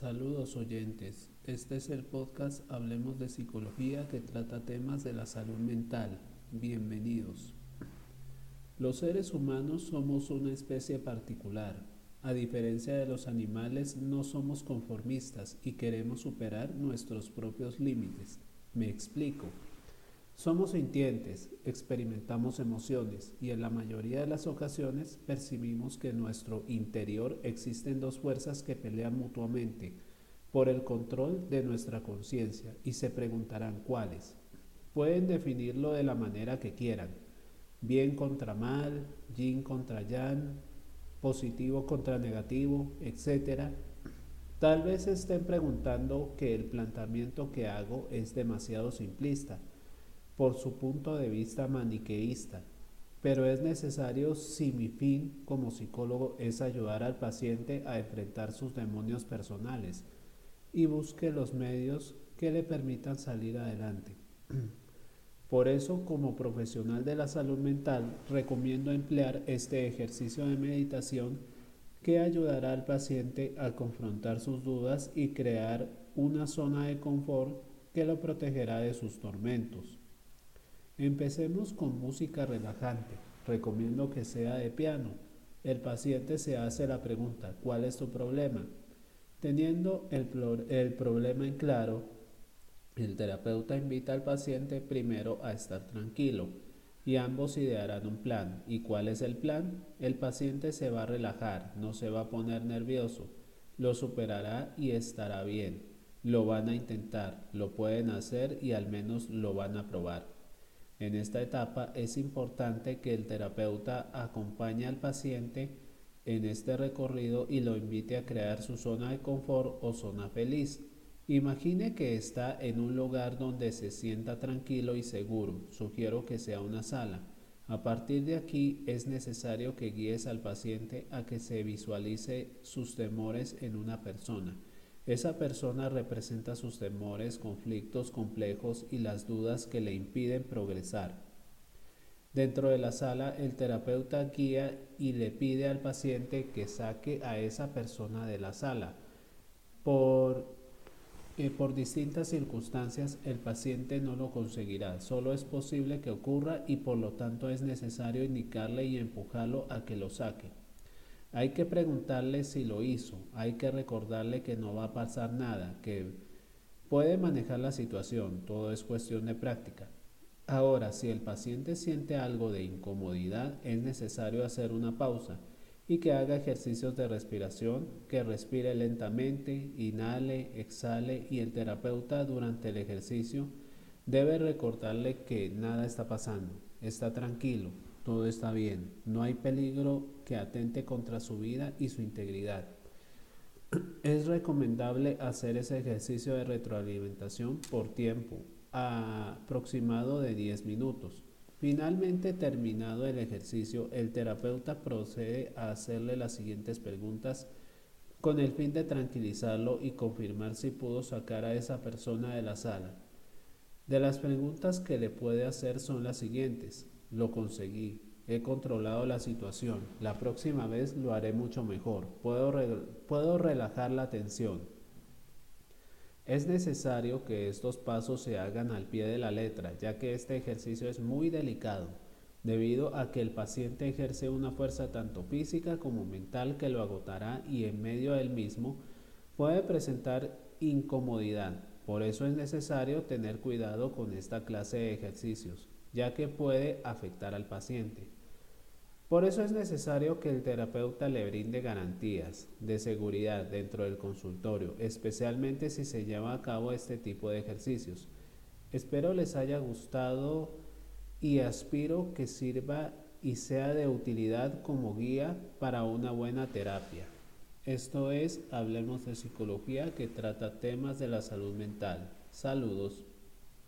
Saludos oyentes, este es el podcast Hablemos de Psicología que trata temas de la salud mental. Bienvenidos. Los seres humanos somos una especie particular. A diferencia de los animales, no somos conformistas y queremos superar nuestros propios límites. Me explico. Somos sintientes, experimentamos emociones y en la mayoría de las ocasiones percibimos que en nuestro interior existen dos fuerzas que pelean mutuamente por el control de nuestra conciencia y se preguntarán cuáles. Pueden definirlo de la manera que quieran, bien contra mal, yin contra yang, positivo contra negativo, etc. Tal vez estén preguntando que el planteamiento que hago es demasiado simplista por su punto de vista maniqueísta, pero es necesario si mi fin como psicólogo es ayudar al paciente a enfrentar sus demonios personales y busque los medios que le permitan salir adelante. Por eso, como profesional de la salud mental, recomiendo emplear este ejercicio de meditación que ayudará al paciente a confrontar sus dudas y crear una zona de confort que lo protegerá de sus tormentos. Empecemos con música relajante. Recomiendo que sea de piano. El paciente se hace la pregunta, ¿cuál es tu problema? Teniendo el, el, problema en claro, el terapeuta invita al paciente primero a estar tranquilo y ambos idearán un plan. ¿Y cuál es el plan? El paciente se va a relajar, no se va a poner nervioso, lo superará y estará bien. Lo van a intentar, lo pueden hacer y al menos lo van a probar. En esta etapa es importante que el terapeuta acompañe al paciente en este recorrido y lo invite a crear su zona de confort o zona feliz. Imagine que está en un lugar donde se sienta tranquilo y seguro. Sugiero que sea una sala. A partir de aquí es necesario que guíes al paciente a que se visualice sus temores en una persona esa persona representa sus temores, conflictos complejos y las dudas que le impiden progresar. Dentro de la sala, el terapeuta guía y le pide al paciente que saque a esa persona de la sala. Por, eh, por distintas circunstancias, el paciente no lo conseguirá. Solo es posible que ocurra y por lo tanto es necesario indicarle y empujarlo a que lo saque. Hay que preguntarle si lo hizo, hay que recordarle que no va a pasar nada, que puede manejar la situación, todo es cuestión de práctica. Ahora, si el paciente siente algo de incomodidad, es necesario hacer una pausa y que haga ejercicios de respiración, que respire lentamente, inhale, exhale y el terapeuta durante el ejercicio debe recordarle que nada está pasando, está tranquilo, todo está bien, no hay peligro que atente contra su vida y su integridad. Es recomendable hacer ese ejercicio de retroalimentación por tiempo aproximado de 10 minutos. Finalmente, terminado el ejercicio, el terapeuta procede a hacerle las siguientes preguntas con el fin de tranquilizarlo y confirmar si pudo sacar a esa persona de la sala. De las preguntas que le puede hacer son las siguientes. Lo conseguí. He controlado la situación. La próxima vez lo haré mucho mejor. Puedo, puedo relajar la tensión. Es necesario que estos pasos se hagan al pie de la letra, ya que este ejercicio es muy delicado, debido a que el paciente ejerce una fuerza tanto física como mental que lo agotará y en medio del mismo puede presentar incomodidad. Por eso es necesario tener cuidado con esta clase de ejercicios ya que puede afectar al paciente. Por eso es necesario que el terapeuta le brinde garantías de seguridad dentro del consultorio, especialmente si se lleva a cabo este tipo de ejercicios. Espero les haya gustado y aspiro que sirva y sea de utilidad como guía para una buena terapia. Esto es Hablemos de Psicología que trata temas de la salud mental. Saludos.